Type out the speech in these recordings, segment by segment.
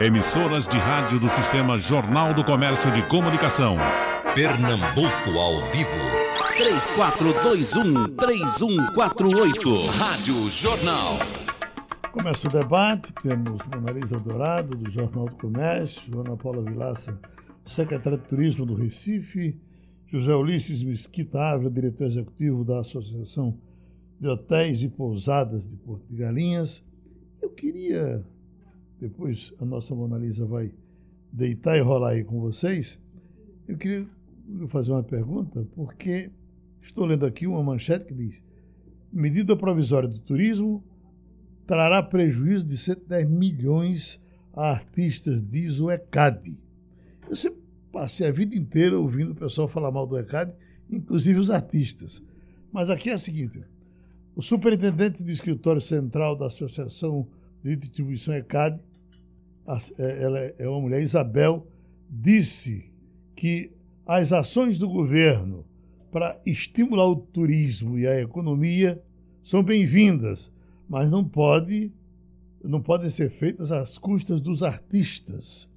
Emissoras de rádio do Sistema Jornal do Comércio de Comunicação. Pernambuco ao vivo. 3421-3148. Rádio Jornal. Começa o debate, temos Monalisa Dourado, do Jornal do Comércio, Joana Paula Vilaça, secretária de Turismo do Recife, José Ulisses Mesquita Ávila, diretor executivo da Associação de Hotéis e Pousadas de Porto de Galinhas. Eu queria, depois a nossa Monalisa vai deitar e rolar aí com vocês, eu queria fazer uma pergunta, porque estou lendo aqui uma manchete que diz: medida provisória do turismo trará prejuízo de 110 milhões a artistas, diz o ECAD. Eu sempre passei a vida inteira ouvindo o pessoal falar mal do ECAD, inclusive os artistas. Mas aqui é o seguinte: o superintendente do escritório central da Associação de Distribuição ECAD, ela é uma mulher, Isabel, disse que as ações do governo para estimular o turismo e a economia são bem-vindas, mas não pode não podem ser feitas às custas dos artistas.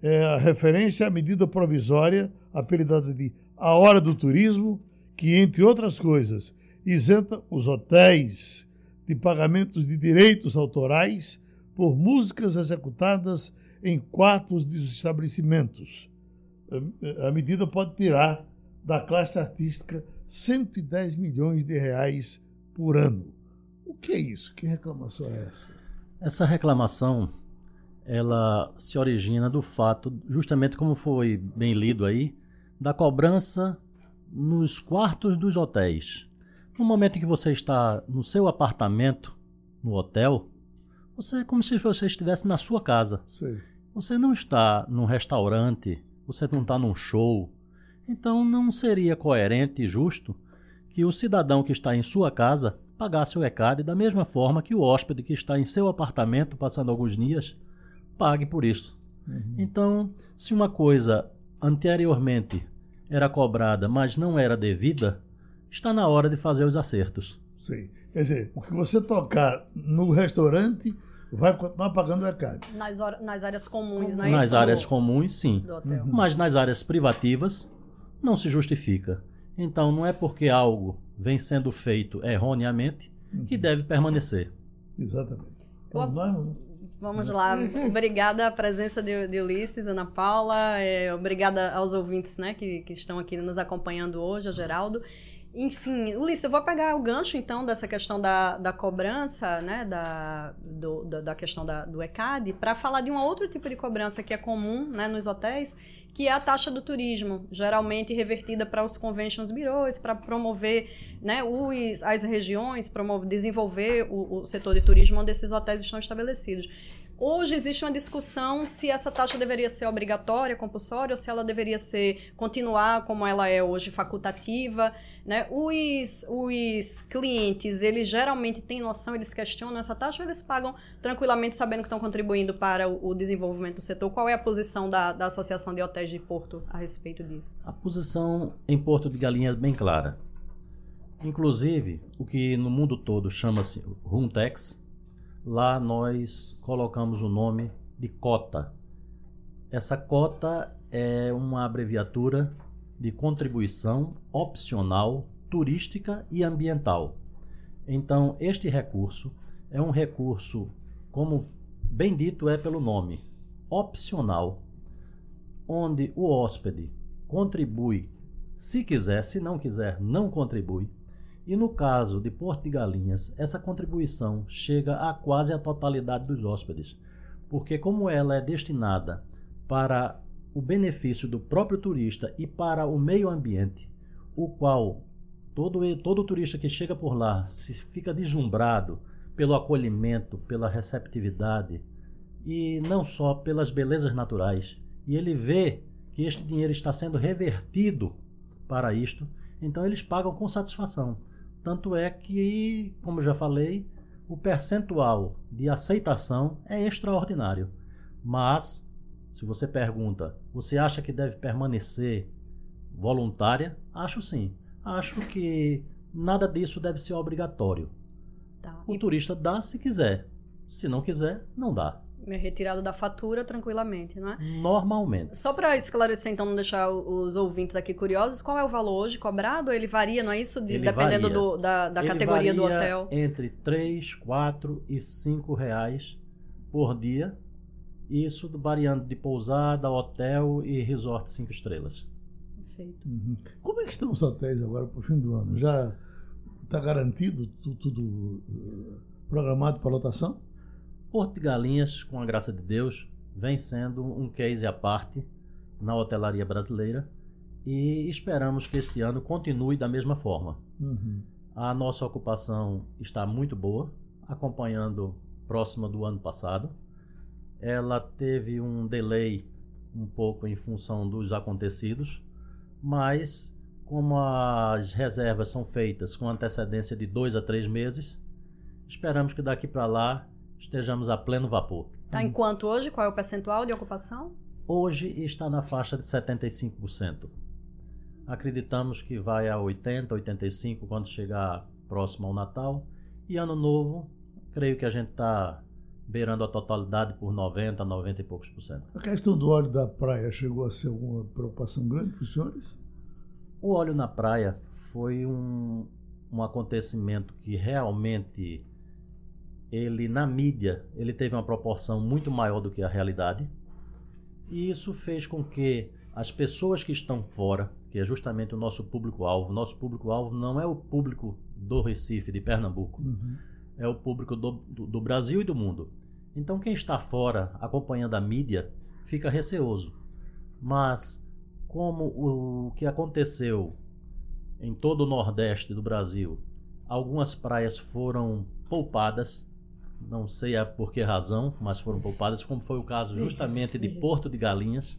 É a referência à medida provisória apelidada de A Hora do Turismo, que, entre outras coisas, isenta os hotéis de pagamentos de direitos autorais por músicas executadas em quartos dos estabelecimentos. A medida pode tirar da classe artística 110 milhões de reais por ano. O que é isso? Que reclamação é essa? Essa reclamação ela se origina do fato, justamente como foi bem lido aí, da cobrança nos quartos dos hotéis. No momento em que você está no seu apartamento, no hotel, você é como se você estivesse na sua casa. Sim. Você não está num restaurante, você não está num show. Então não seria coerente e justo que o cidadão que está em sua casa pagasse o ECAD da mesma forma que o hóspede que está em seu apartamento passando alguns dias pague por isso. Uhum. Então, se uma coisa anteriormente era cobrada, mas não era devida, está na hora de fazer os acertos. Sim. Quer dizer, o que você tocar no restaurante vai continuar pagando o ECAD. Nas, nas áreas comuns, não é Nas isso? áreas comuns, sim. Uhum. Mas nas áreas privativas, não se justifica. Então, não é porque algo vem sendo feito erroneamente uhum. que deve permanecer. Exatamente. Vamos lá? Vamos lá. Obrigada a presença de, de Ulisses, Ana Paula. É, obrigada aos ouvintes né, que, que estão aqui nos acompanhando hoje, a Geraldo. Enfim, Ulisses, eu vou pegar o gancho então dessa questão da, da cobrança, né, da, do, da questão da, do ECAD, para falar de um outro tipo de cobrança que é comum né, nos hotéis, que é a taxa do turismo, geralmente revertida para os conventions bureaus, para promover né, os, as regiões, promover, desenvolver o, o setor de turismo onde esses hotéis estão estabelecidos. Hoje existe uma discussão se essa taxa deveria ser obrigatória, compulsória, ou se ela deveria ser continuar como ela é hoje, facultativa. Né? Os, os clientes, eles geralmente têm noção, eles questionam essa taxa, eles pagam tranquilamente sabendo que estão contribuindo para o, o desenvolvimento do setor. Qual é a posição da, da Associação de Hotéis de Porto a respeito disso? A posição em Porto de Galinha é bem clara. Inclusive, o que no mundo todo chama-se Runtex, Lá nós colocamos o nome de cota. Essa cota é uma abreviatura de contribuição opcional turística e ambiental. Então, este recurso é um recurso, como bem dito é pelo nome, opcional, onde o hóspede contribui se quiser, se não quiser, não contribui. E no caso de Porto de Galinhas, essa contribuição chega a quase a totalidade dos hóspedes, porque como ela é destinada para o benefício do próprio turista e para o meio ambiente, o qual todo, todo turista que chega por lá se fica deslumbrado pelo acolhimento, pela receptividade e não só pelas belezas naturais, e ele vê que este dinheiro está sendo revertido para isto, então eles pagam com satisfação. Tanto é que, como eu já falei, o percentual de aceitação é extraordinário. Mas, se você pergunta, você acha que deve permanecer voluntária? Acho sim. Acho que nada disso deve ser obrigatório. Tá. O turista dá se quiser. Se não quiser, não dá. É retirado da fatura tranquilamente, não é? Normalmente. Só para esclarecer, então, não deixar os ouvintes aqui curiosos, qual é o valor hoje cobrado? Ele varia, não é isso? De, dependendo do, da, da categoria do hotel? Entre 3, 4 e 5 reais por dia. Isso variando de pousada, hotel e resort 5 estrelas. Perfeito. Uhum. Como é que estão os hotéis agora para o fim do ano? Já está garantido tudo, tudo eh, programado para lotação? Porto de Galinhas, com a graça de Deus, vem sendo um case à parte na hotelaria brasileira e esperamos que este ano continue da mesma forma. Uhum. A nossa ocupação está muito boa, acompanhando próxima do ano passado. Ela teve um delay um pouco em função dos acontecidos, mas como as reservas são feitas com antecedência de dois a três meses, esperamos que daqui para lá estejamos a pleno vapor. Está em quanto hoje? Qual é o percentual de ocupação? Hoje está na faixa de 75%. Acreditamos que vai a 80, 85 quando chegar próximo ao Natal. E ano novo, creio que a gente está beirando a totalidade por 90, 90 e poucos por cento. A questão do óleo da praia chegou a ser alguma preocupação grande para os senhores? O óleo na praia foi um, um acontecimento que realmente ele na mídia ele teve uma proporção muito maior do que a realidade e isso fez com que as pessoas que estão fora, que é justamente o nosso público-alvo, nosso público-alvo não é o público do Recife, de Pernambuco, uhum. é o público do, do, do Brasil e do mundo. Então quem está fora acompanhando a mídia fica receoso. Mas como o que aconteceu em todo o Nordeste do Brasil, algumas praias foram poupadas, não sei por que razão, mas foram poupadas, como foi o caso justamente de Porto de Galinhas.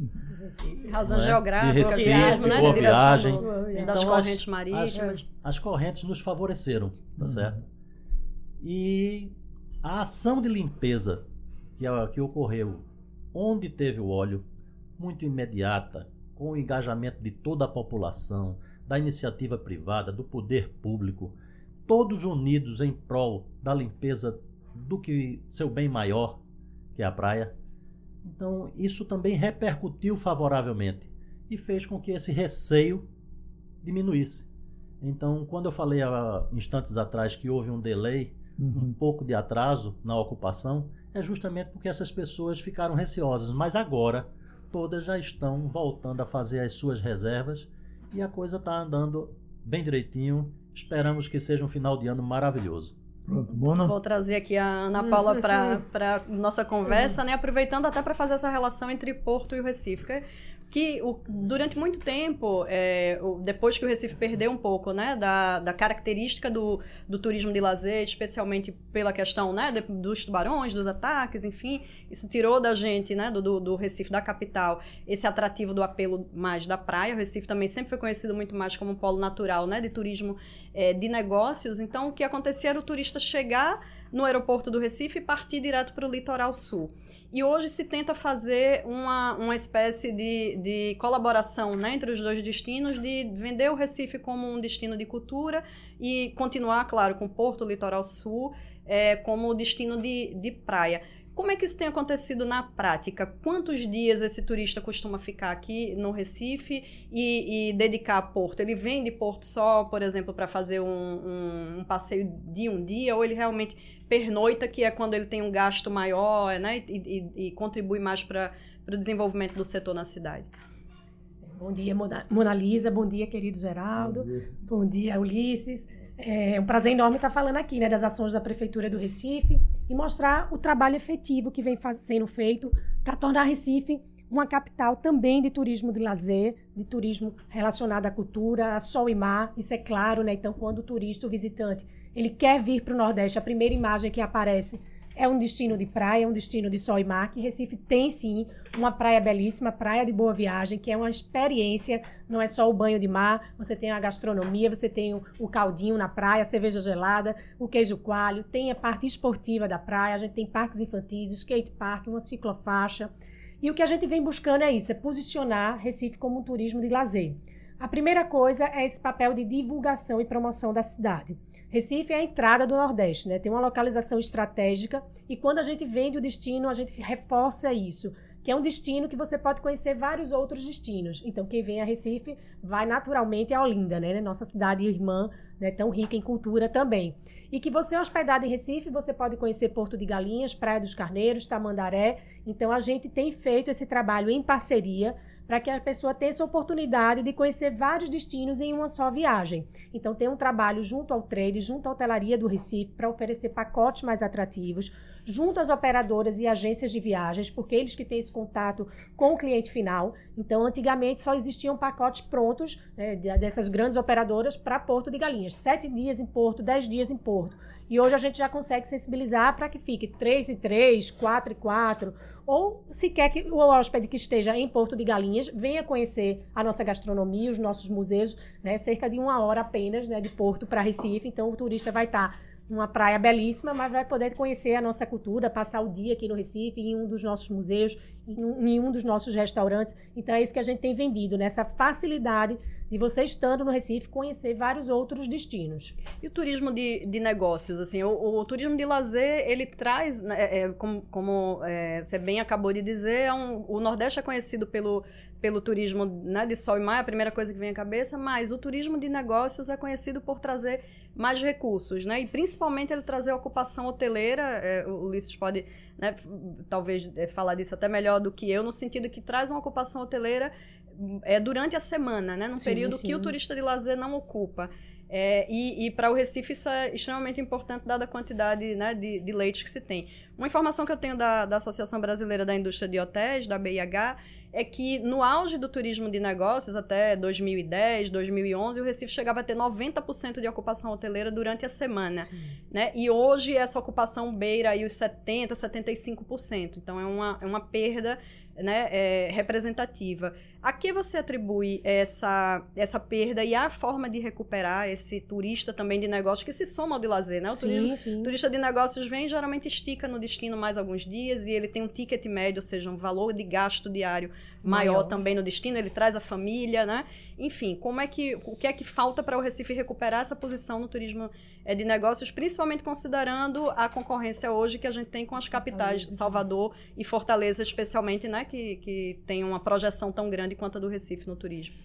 Razão né? geográfica, de Recife, viagem, né? boa viagem. Do, então, das correntes marítimas. As, as, correntes nos favoreceram, tá uhum. certo? E a ação de limpeza que, que ocorreu onde teve o óleo, muito imediata, com o engajamento de toda a população, da iniciativa privada, do poder público, todos unidos em prol da limpeza do que seu bem maior, que é a praia. Então, isso também repercutiu favoravelmente e fez com que esse receio diminuísse. Então, quando eu falei há instantes atrás que houve um delay, uhum. um pouco de atraso na ocupação, é justamente porque essas pessoas ficaram receosas. Mas agora, todas já estão voltando a fazer as suas reservas e a coisa está andando bem direitinho. Esperamos que seja um final de ano maravilhoso. Pronto, Mona. Vou trazer aqui a Ana Paula para nossa conversa, né? Aproveitando até para fazer essa relação entre Porto e o Recife que o, durante muito tempo, é, o, depois que o Recife perdeu um pouco né, da, da característica do, do turismo de lazer, especialmente pela questão né, de, dos tubarões, dos ataques, enfim, isso tirou da gente, né, do, do, Recife, da capital, esse atrativo do apelo mais da praia. O Recife também sempre foi conhecido muito mais como um polo natural né, de turismo é, de negócios. Então, o que acontecia era o turista chegar no aeroporto do Recife e partir direto para o litoral sul. E hoje se tenta fazer uma, uma espécie de, de colaboração né, entre os dois destinos, de vender o Recife como um destino de cultura e continuar, claro, com Porto, Litoral Sul, é, como destino de, de praia. Como é que isso tem acontecido na prática? Quantos dias esse turista costuma ficar aqui no Recife e, e dedicar a Porto? Ele vem de Porto só, por exemplo, para fazer um, um, um, passeio de um dia, ou ele realmente pernoita, que é quando ele tem um gasto maior né, e, e, e contribui mais para o desenvolvimento do setor na cidade? Bom dia, Mona Lisa. Bom dia, querido Geraldo. Bom dia, Bom dia Ulisses. É um prazer enorme estar falando aqui né, das ações da Prefeitura do Recife e mostrar o trabalho efetivo que vem sendo feito para tornar Recife uma capital também de turismo de lazer, de turismo relacionado à cultura, a sol e mar, isso é claro, né? Então, quando o turista, o visitante, ele quer vir para o Nordeste, a primeira imagem que aparece é um destino de praia, é um destino de sol e mar, que Recife tem sim uma praia belíssima, praia de boa viagem, que é uma experiência, não é só o banho de mar, você tem a gastronomia, você tem o, caldinho na praia, a cerveja gelada, o queijo coalho, tem a parte esportiva da praia, a gente tem parques infantis, skate park, uma ciclofaixa. E o que a gente vem buscando é isso, é posicionar Recife como um turismo de lazer. A primeira coisa é esse papel de divulgação e promoção da cidade. Recife é a entrada do Nordeste, né? Tem uma localização estratégica e quando a gente vende o destino, a gente reforça isso, que é um destino que você pode conhecer vários outros destinos. Então, quem vem a Recife vai naturalmente a Olinda, né? Nossa cidade irmã, né? tão rica em cultura também. E que você hospedado em Recife, você pode conhecer Porto de Galinhas, Praia dos Carneiros, Tamandaré. Então, a gente tem feito esse trabalho em parceria para que a pessoa tenha essa oportunidade de conhecer vários destinos em uma só viagem. Então, tem um trabalho junto ao trade, junto à hotelaria do Recife, para oferecer pacotes mais atrativos, junto às operadoras e agências de viagens, porque eles que têm esse contato com o cliente final. Então, antigamente só existiam pacotes prontos né, dessas grandes operadoras para Porto de Galinhas. Sete dias em Porto, dez dias em Porto. E hoje a gente já consegue sensibilizar para que fique três e três, quatro e quatro ou se quer que o hóspede que esteja em Porto de Galinhas venha conhecer a nossa gastronomia, os nossos museus, né, cerca de uma hora apenas né, de Porto para Recife, então o turista vai estar numa praia belíssima, mas vai poder conhecer a nossa cultura, passar o dia aqui no Recife, em um dos nossos museus, em um, em um dos nossos restaurantes. Então é isso que a gente tem vendido, nessa né? facilidade de você estando no Recife conhecer vários outros destinos. E o turismo de, de negócios, assim, o, o, turismo de lazer, ele traz, né, é, é, como, como é, você bem acabou de dizer, é um, o Nordeste é conhecido pelo, pelo turismo né, de sol e mar, é a primeira coisa que vem à cabeça, mas o turismo de negócios é conhecido por trazer mais recursos, né? E principalmente ele trazer ocupação hoteleira, é, o Ulisses pode, né, talvez é, falar disso até melhor do que eu, no sentido que traz uma ocupação hoteleira é, durante a semana, né? Num sim, período sim. que o turista de lazer não ocupa. É, e, e para o Recife isso é extremamente importante, dada a quantidade né, de, de leite que se tem. Uma informação que eu tenho da, da Associação Brasileira da Indústria de Hotéis, da BIH, é que no auge do turismo de negócios, até 2010, 2011, o Recife chegava a ter 90% de ocupação hoteleira durante a semana. Né? E hoje essa ocupação beira aí os 70%, 75%. Então é uma, é uma perda né, é, representativa. A que você atribui essa, essa perda e a forma de recuperar esse turista também de negócios que se soma ao de lazer, né? O sim, turismo, sim. turista de negócios vem geralmente estica no destino mais alguns dias e ele tem um ticket médio, ou seja, um valor de gasto diário maior, maior. também no destino, ele traz a família, né? Enfim, como é que o que é que falta para o Recife recuperar essa posição no turismo é, de negócios, principalmente considerando a concorrência hoje que a gente tem com as capitais, Salvador e Fortaleza, especialmente, né, que, que tem uma projeção tão grande quanto a do Recife no turismo.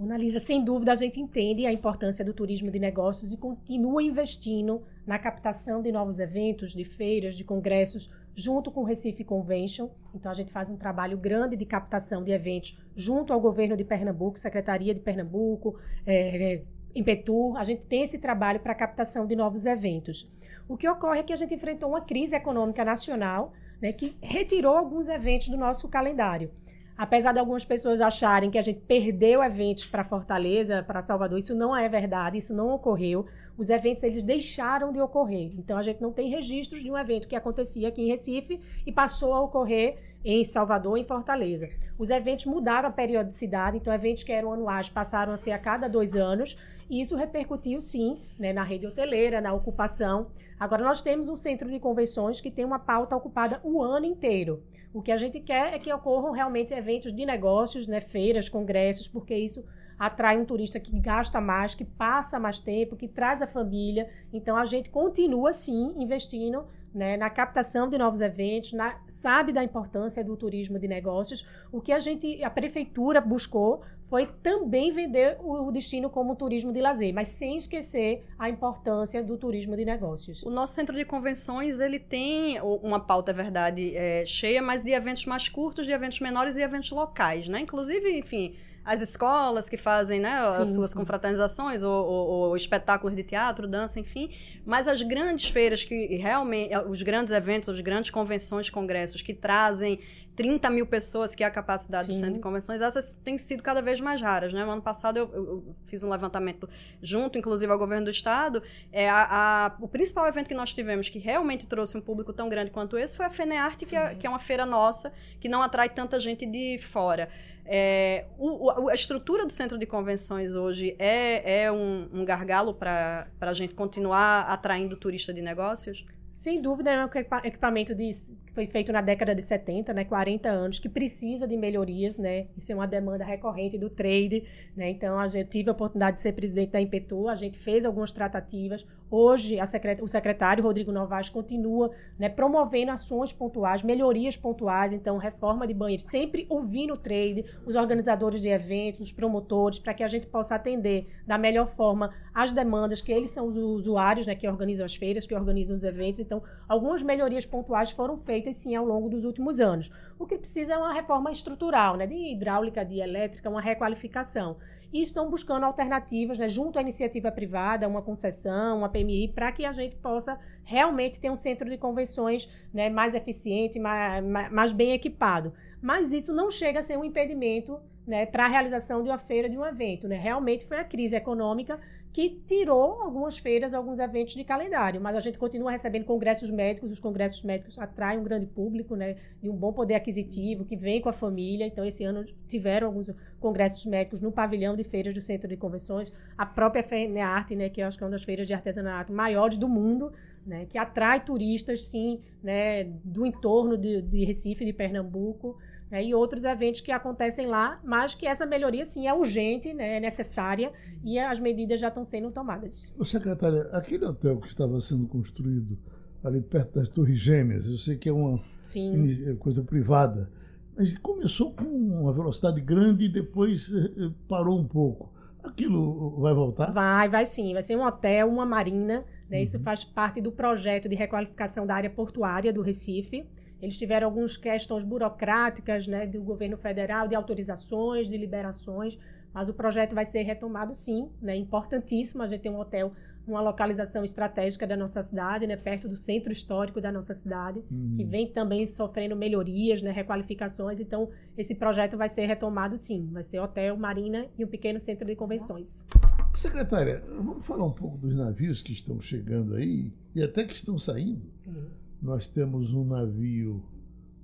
Analisa, sem dúvida, a gente entende a importância do turismo de negócios e continua investindo na captação de novos eventos, de feiras, de congressos, junto com o Recife Convention. Então, a gente faz um trabalho grande de captação de eventos junto ao governo de Pernambuco, Secretaria de Pernambuco, é, é, Impetur. A gente tem esse trabalho para captação de novos eventos. O que ocorre é que a gente enfrentou uma crise econômica nacional né, que retirou alguns eventos do nosso calendário. Apesar de algumas pessoas acharem que a gente perdeu eventos para Fortaleza, para Salvador, isso não é verdade, isso não ocorreu. Os eventos eles deixaram de ocorrer. Então a gente não tem registros de um evento que acontecia aqui em Recife e passou a ocorrer em Salvador, em Fortaleza. Os eventos mudaram a periodicidade, então eventos que eram anuais passaram a ser a cada dois anos, e isso repercutiu sim né, na rede hoteleira, na ocupação. Agora nós temos um centro de convenções que tem uma pauta ocupada o ano inteiro. O que a gente quer é que ocorram realmente eventos de negócios, né, feiras, congressos, porque isso atrai um turista que gasta mais, que passa mais tempo, que traz a família. Então a gente continua sim investindo né, na captação de novos eventos, na, sabe da importância do turismo de negócios. O que a gente, a prefeitura buscou foi também vender o, o destino como turismo de lazer, mas sem esquecer a importância do turismo de negócios. O nosso centro de convenções ele tem uma pauta, é verdade, é, cheia, mas de eventos mais curtos, de eventos menores e eventos locais, né? Inclusive, enfim as escolas que fazem né, as suas confraternizações, ou, ou, ou, espetáculos de teatro, dança, enfim. Mas as grandes feiras que realmente, os grandes eventos, as grandes convenções, congressos que trazem 30 mil pessoas, que é a capacidade Sim. do centro de convenções, essas têm sido cada vez mais raras. Né? No ano passado eu, eu fiz um levantamento junto, inclusive, ao governo do estado. É, a, a, o principal evento que nós tivemos que realmente trouxe um público tão grande quanto esse foi a FENEARTE, que é, que é uma feira nossa, que não atrai tanta gente de fora. É, o, a estrutura do centro de convenções hoje é, é um, um gargalo para a gente continuar atraindo turista de negócios? Sem dúvida, é um equipamento de, que foi feito na década de 70, né, 40 anos, que precisa de melhorias, né? Isso é uma demanda recorrente do trade, né? Então, a gente tive a oportunidade de ser presidente da Impetu, a gente fez algumas tratativas. Hoje, secret... o secretário Rodrigo Novaes continua né, promovendo ações pontuais, melhorias pontuais, então, reforma de banheiros, sempre ouvindo o trade, os organizadores de eventos, os promotores, para que a gente possa atender da melhor forma as demandas, que eles são os usuários né, que organizam as feiras, que organizam os eventos. Então, algumas melhorias pontuais foram feitas, sim, ao longo dos últimos anos. O que precisa é uma reforma estrutural, né, de hidráulica, de elétrica, uma requalificação e estão buscando alternativas, né, junto à iniciativa privada, uma concessão, uma PMI, para que a gente possa realmente ter um centro de convenções né, mais eficiente, mais, mais bem equipado. Mas isso não chega a ser um impedimento né, para a realização de uma feira, de um evento. Né? Realmente foi a crise econômica que tirou algumas feiras, alguns eventos de calendário, mas a gente continua recebendo congressos médicos, os congressos médicos atraem um grande público, né, de um bom poder aquisitivo, que vem com a família, então esse ano tiveram alguns congressos médicos no pavilhão de feiras do Centro de Convenções, a própria FENEARTE, né, que eu acho que é uma das feiras de artesanato maiores do mundo, né, que atrai turistas, sim, né, do entorno de, de Recife, de Pernambuco, né, e outros eventos que acontecem lá, mas que essa melhoria sim é urgente, né, é necessária e as medidas já estão sendo tomadas. O secretária, aquele hotel que estava sendo construído ali perto das Torres Gêmeas, eu sei que é uma sim. É coisa privada, mas começou com uma velocidade grande e depois eh, eh, parou um pouco. Aquilo vai voltar? Vai, vai sim. Vai ser um hotel, uma marina. Né? Uhum. Isso faz parte do projeto de requalificação da área portuária do Recife. Eles tiveram algumas questões burocráticas né, do governo federal, de autorizações, de liberações, mas o projeto vai ser retomado sim, né, importantíssimo. A gente tem um hotel uma localização estratégica da nossa cidade, né, perto do centro histórico da nossa cidade, uhum. que vem também sofrendo melhorias, né, requalificações. Então, esse projeto vai ser retomado sim. Vai ser hotel, marina e um pequeno centro de convenções. Secretária, vamos falar um pouco dos navios que estão chegando aí e até que estão saindo. Uhum nós temos um navio,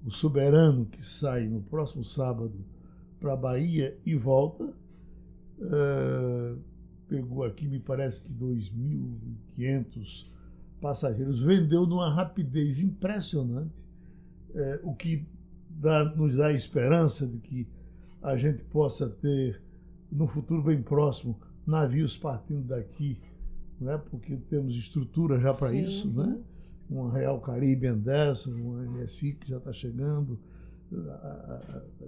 o Soberano, que sai no próximo sábado para a Bahia e volta. Uh, pegou aqui, me parece que 2.500 passageiros. Vendeu numa rapidez impressionante, uh, o que dá, nos dá esperança de que a gente possa ter, no futuro bem próximo, navios partindo daqui, né? porque temos estrutura já para isso, sim. né? Uma Real Caribbean dessa, uma MSI que já está chegando.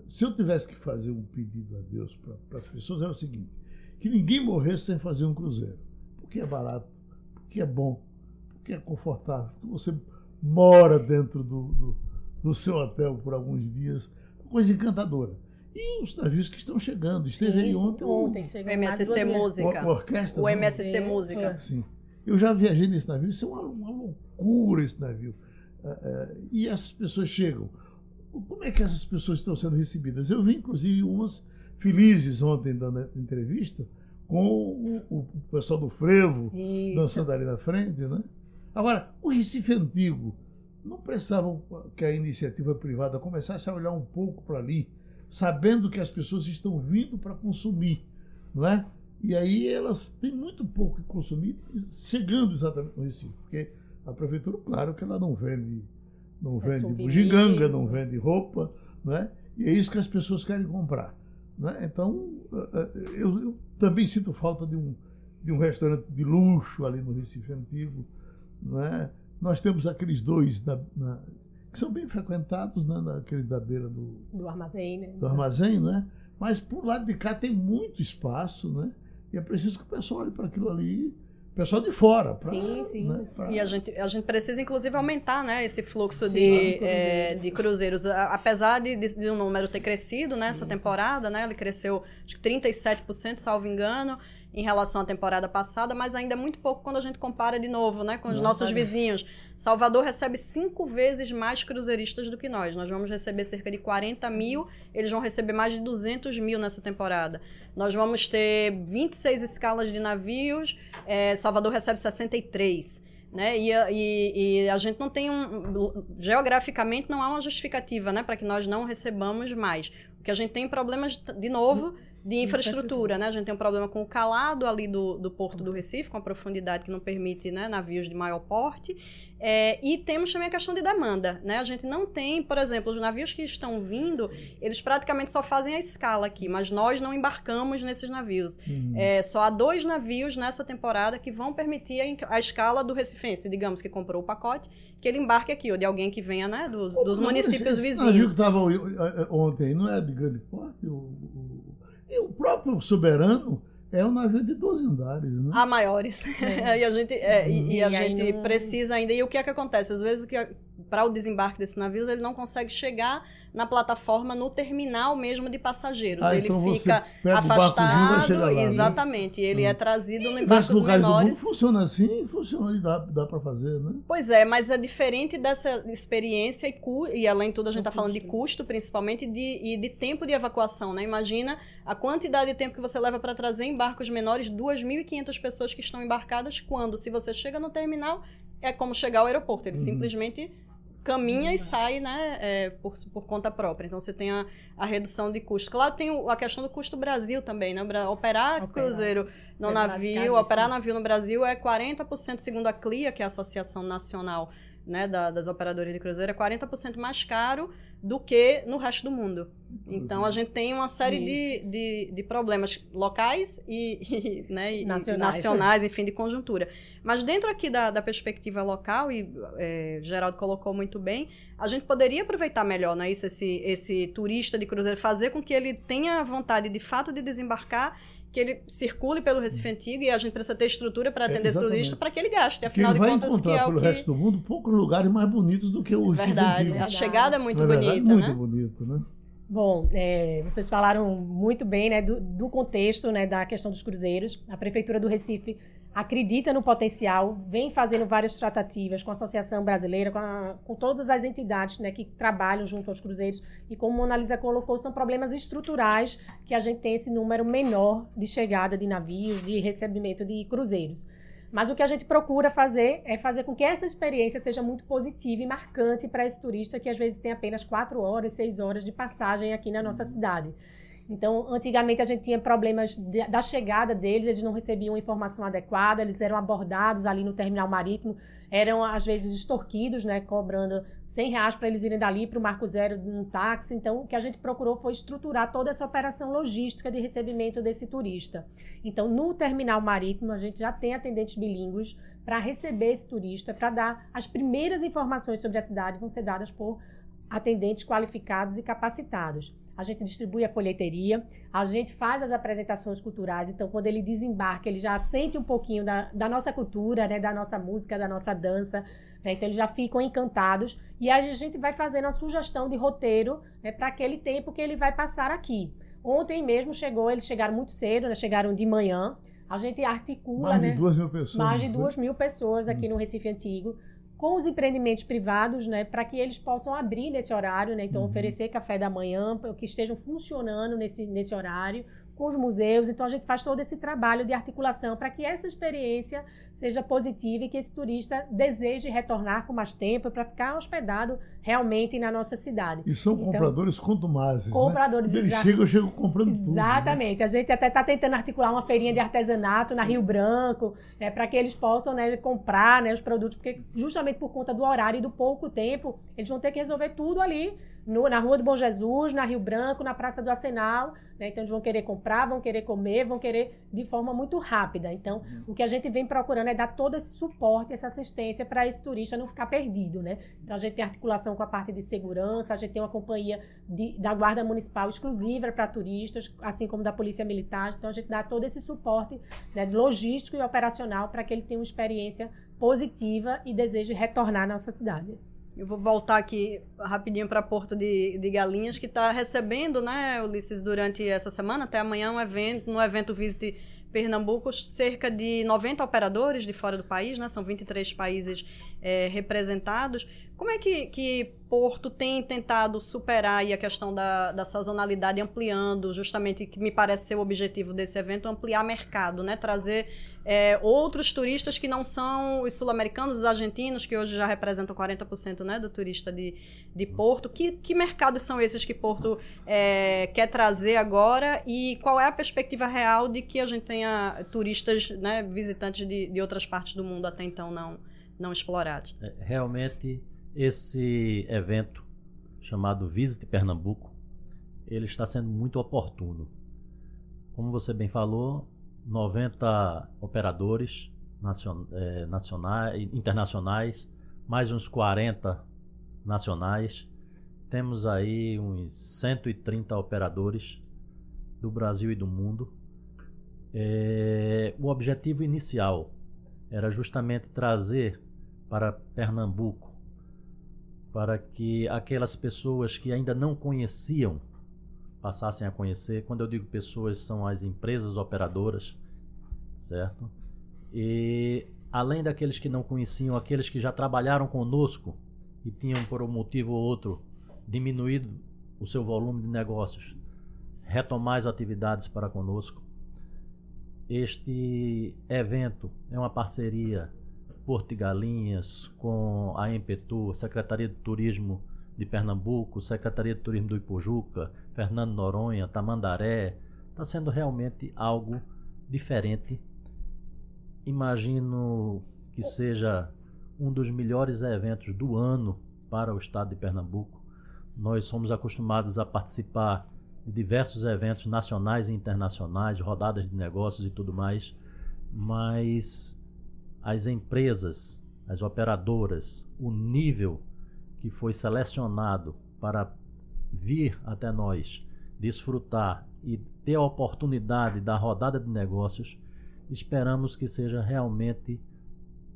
Se eu tivesse que fazer um pedido a Deus para as pessoas, era o seguinte: que ninguém morresse sem fazer um cruzeiro. Porque é barato, porque é bom, porque é confortável, porque você mora dentro do, do, do seu hotel por alguns dias, coisa encantadora. E os navios que estão chegando. Esteve aí ontem. Ontem, o MSC Música. O, orquestra. O MSC Música. Sim. Eu já viajei nesse navio, isso é uma, uma loucura esse navio. Uh, uh, e essas pessoas chegam. Como é que essas pessoas estão sendo recebidas? Eu vi, inclusive, umas felizes ontem dando entrevista com o, o pessoal do frevo isso. dançando ali na frente, né? Agora, o Recife Antigo, não precisavam que a iniciativa privada começasse a olhar um pouco para ali, sabendo que as pessoas estão vindo para consumir, não é? E aí elas têm muito pouco que consumir, chegando exatamente no Recife. Porque a prefeitura, claro que ela não vende, não é vende bugiganga, não vende roupa, né? e é isso que as pessoas querem comprar. Né? Então, eh, eh, eu, eu, também sinto falta de um, de um restaurante de luxo ali no Recife Antigo. Né? Nós temos aqueles dois na, na, que são bem frequentados, né? Naquele da beira do, do armazém, né? Do armazém, né? Mas por lado de cá tem muito espaço, né? E é preciso que o pessoal olhe para aquilo ali, o pessoal de fora. Pra, sim, sim. Né, pra... E a gente, a gente precisa, inclusive, aumentar né, esse fluxo sim, de, cruzeiros. É, de cruzeiros. Apesar de, de, de, um número ter crescido nessa né, temporada, né? Ele cresceu acho que 37%, salvo engano em relação à temporada passada, mas ainda é muito pouco quando a gente compara de novo, né, com os Não, nossos vizinhos. Salvador recebe cinco vezes mais cruzeiristas do que nós. Nós vamos receber cerca de 40 mil, eles vão receber mais de 200 mil nessa temporada. Nós vamos ter 26 escalas de navios, é, Salvador recebe 63. Né? E, e, e, a gente não tem um. Geograficamente não há uma justificativa né, para que nós não recebamos mais. O que a gente tem problemas, de novo, de infraestrutura, né? A gente tem um problema com o calado ali do, do porto do Recife, com a profundidade que não permite né, navios de maior porte. É, e temos também a questão de demanda, né? A gente não tem, por exemplo, os navios que estão vindo, eles praticamente só fazem a escala aqui, mas nós não embarcamos nesses navios. Uhum. É, só há dois navios nessa temporada que vão permitir a, a escala do Recifense, digamos que comprou o pacote, que ele embarque aqui, ou de alguém que venha, né, dos, dos municípios esse- esse navio que vizinhos. estava ontem não é de grande porte? O, o- e o próprio Soberano é um navio de 12 andares, né? Há maiores. e a gente, é, e, e a E gente não- precisa ainda. E o que é que acontece? Às vezes, para o desembarque desses navios, ele não consegue chegar na plataforma, no terminal mesmo de passageiros. Ah, ele então fica e afastado. lá, né? exatamente. Ele é Hum. trazido em Nesses barcos lugares do mundo menores. funciona assim, funciona e dá, dá para fazer, né? Pois é, mas é diferente dessa experiência e, e além de tudo a gente está falando de custo. custo, principalmente, de, e de tempo de evacuação, né? Imagina a quantidade de tempo que você leva para trazer em barcos menores 2.500 pessoas que estão embarcadas, quando, se você chega no terminal, é como chegar ao aeroporto, ele Uhum. simplesmente caminha e sai, né, é, por, por conta própria. Então você tem a, a redução de custo. Claro, tem a questão do custo Brasil também, né? Operar, Operar. cruzeiro no navio, operar navio no Brasil é 40%, segundo a CLIA, que é a Associação Nacional né, da- das Operadoras de Cruzeiro, é 40% mais caro do que no resto do mundo. Então a gente tem uma série de, de, de problemas locais e, e, né, e- e Nacionais. nacionais, enfim, de conjuntura. Mas dentro aqui da, da perspectiva local, e é, Geraldo colocou muito bem, a gente poderia aproveitar melhor né, isso, esse, esse turista de cruzeiro, fazer com que ele tenha vontade de fato de desembarcar, que ele circule pelo Recife Antigo e a gente precisa ter estrutura para É, atender esse exatamente. turista para que ele gaste. Afinal ele de vai contas, que encontrar é o pelo que... resto do mundo poucos lugares mais bonitos do que o Recife Verdade. Antigo. A chegada é muito Na verdade, bonita, muito né? bonito, né? Bom, é, vocês falaram muito bem né, do, do contexto né, da questão dos cruzeiros. A Prefeitura do Recife acredita no potencial, vem fazendo várias tratativas com a Associação Brasileira, com, a- com todas as entidades né, que trabalham junto aos cruzeiros. E como a Mona Lisa colocou, são problemas estruturais que a gente tem esse número menor de chegada de navios, de recebimento de cruzeiros. Mas o que a gente procura fazer é fazer com que essa experiência seja muito positiva e marcante para esse turista que às vezes tem apenas quatro horas, seis horas de passagem aqui na nossa cidade. Então, antigamente a gente tinha problemas de- da chegada deles, eles não recebiam informação adequada, eles eram abordados ali no terminal marítimo, eram às vezes extorquidos, né, cobrando 100 reais para eles irem dali para o Marco Zero num táxi. Então, o que a gente procurou foi estruturar toda essa operação logística de recebimento desse turista. Então, no terminal marítimo, a gente já tem atendentes bilíngues para receber esse turista, para dar as primeiras informações sobre a cidade, vão ser dadas por atendentes qualificados e capacitados. A gente distribui a folheteria, a gente faz as apresentações culturais, então quando ele desembarca, ele já sente um pouquinho da, da nossa cultura, né, da nossa música, da nossa dança, né, então eles já ficam encantados e aí a gente vai fazendo a sugestão de roteiro né, para aquele tempo que ele vai passar aqui. Ontem mesmo chegou, eles chegaram muito cedo, né, chegaram de manhã, a gente articula, Mais né? de duas mil pessoas. mais de né? duas mil pessoas aqui no Recife Antigo, com os empreendimentos privados, né, para que eles possam abrir nesse horário, né, então Uhum. oferecer café da manhã, que estejam funcionando nesse, nesse horário, com os museus. Então a gente faz todo esse trabalho de articulação para que essa experiência seja positiva e que esse turista deseje retornar com mais tempo para ficar hospedado realmente na nossa cidade. E são Então, compradores contumazes. Compradores né? Eles exa- chegam, eu chego comprando tudo. né? Exatamente. A gente até está tentando articular uma feirinha de artesanato na Rio Branco, né, para que eles possam né, comprar né, os produtos, porque justamente por conta do horário e do pouco tempo, eles vão ter que resolver tudo ali no- na Rua do Bom Jesus, na Rio Branco, na Praça do Arsenal. Né, então eles vão querer comprar, vão querer comer, vão querer de forma muito rápida. Então o que a gente vem procurando é dar todo esse suporte, essa assistência para esse turista não ficar perdido. Né? Então a gente tem articulação com a parte de segurança, a gente tem uma companhia de- da Guarda Municipal exclusiva para turistas, assim como da Polícia Militar. Então, a gente dá todo esse suporte né, logístico e operacional para que ele tenha uma experiência positiva e deseje retornar à nossa cidade. Eu vou voltar aqui rapidinho para Porto de, de Galinhas, que está recebendo, né, Ulisses, durante essa semana, até amanhã, um evento, no evento Visit Pernambuco, cerca de 90 operadores de fora do país, né, são 23 países é, representados. Como é que, que Porto tem tentado superar a questão da, da sazonalidade, ampliando justamente, que me parece ser o objetivo desse evento, ampliar mercado, né? trazer é, outros turistas que não são os sul-americanos, os argentinos, que hoje já representam 40% né, do turista de, de Porto. Que, que mercados são esses que Porto é, quer trazer agora e qual é a perspectiva real de que a gente tenha turistas, né, visitantes de, de outras partes do mundo até então não, não explorados? É, realmente esse evento chamado Visit Pernambuco, ele está sendo muito oportuno. Como você bem falou, 90 operadores é, nacionais, internacionais, mais uns 40 nacionais. Temos aí uns 130 operadores do Brasil e do mundo. É, o objetivo inicial era justamente trazer para Pernambuco para que aquelas pessoas que ainda não conheciam passassem a conhecer. Quando eu digo pessoas, são as empresas operadoras, certo? E além daqueles que não conheciam, aqueles que já trabalharam conosco e tinham por um motivo ou outro diminuído o seu volume de negócios, retomar as atividades para conosco. Este evento é uma parceria Porto e Galinhas, com a Empetu, Secretaria de Turismo de Pernambuco, Secretaria de Turismo do Ipojuca, Fernando Noronha, Tamandaré. Está sendo realmente algo diferente. Imagino que seja um dos melhores eventos do ano para o estado de Pernambuco. Nós somos acostumados a participar de diversos eventos nacionais e internacionais, rodadas de negócios e tudo mais, mas as empresas, as operadoras, o nível que foi selecionado para vir até nós, desfrutar e ter a oportunidade da rodada de negócios, esperamos que seja realmente,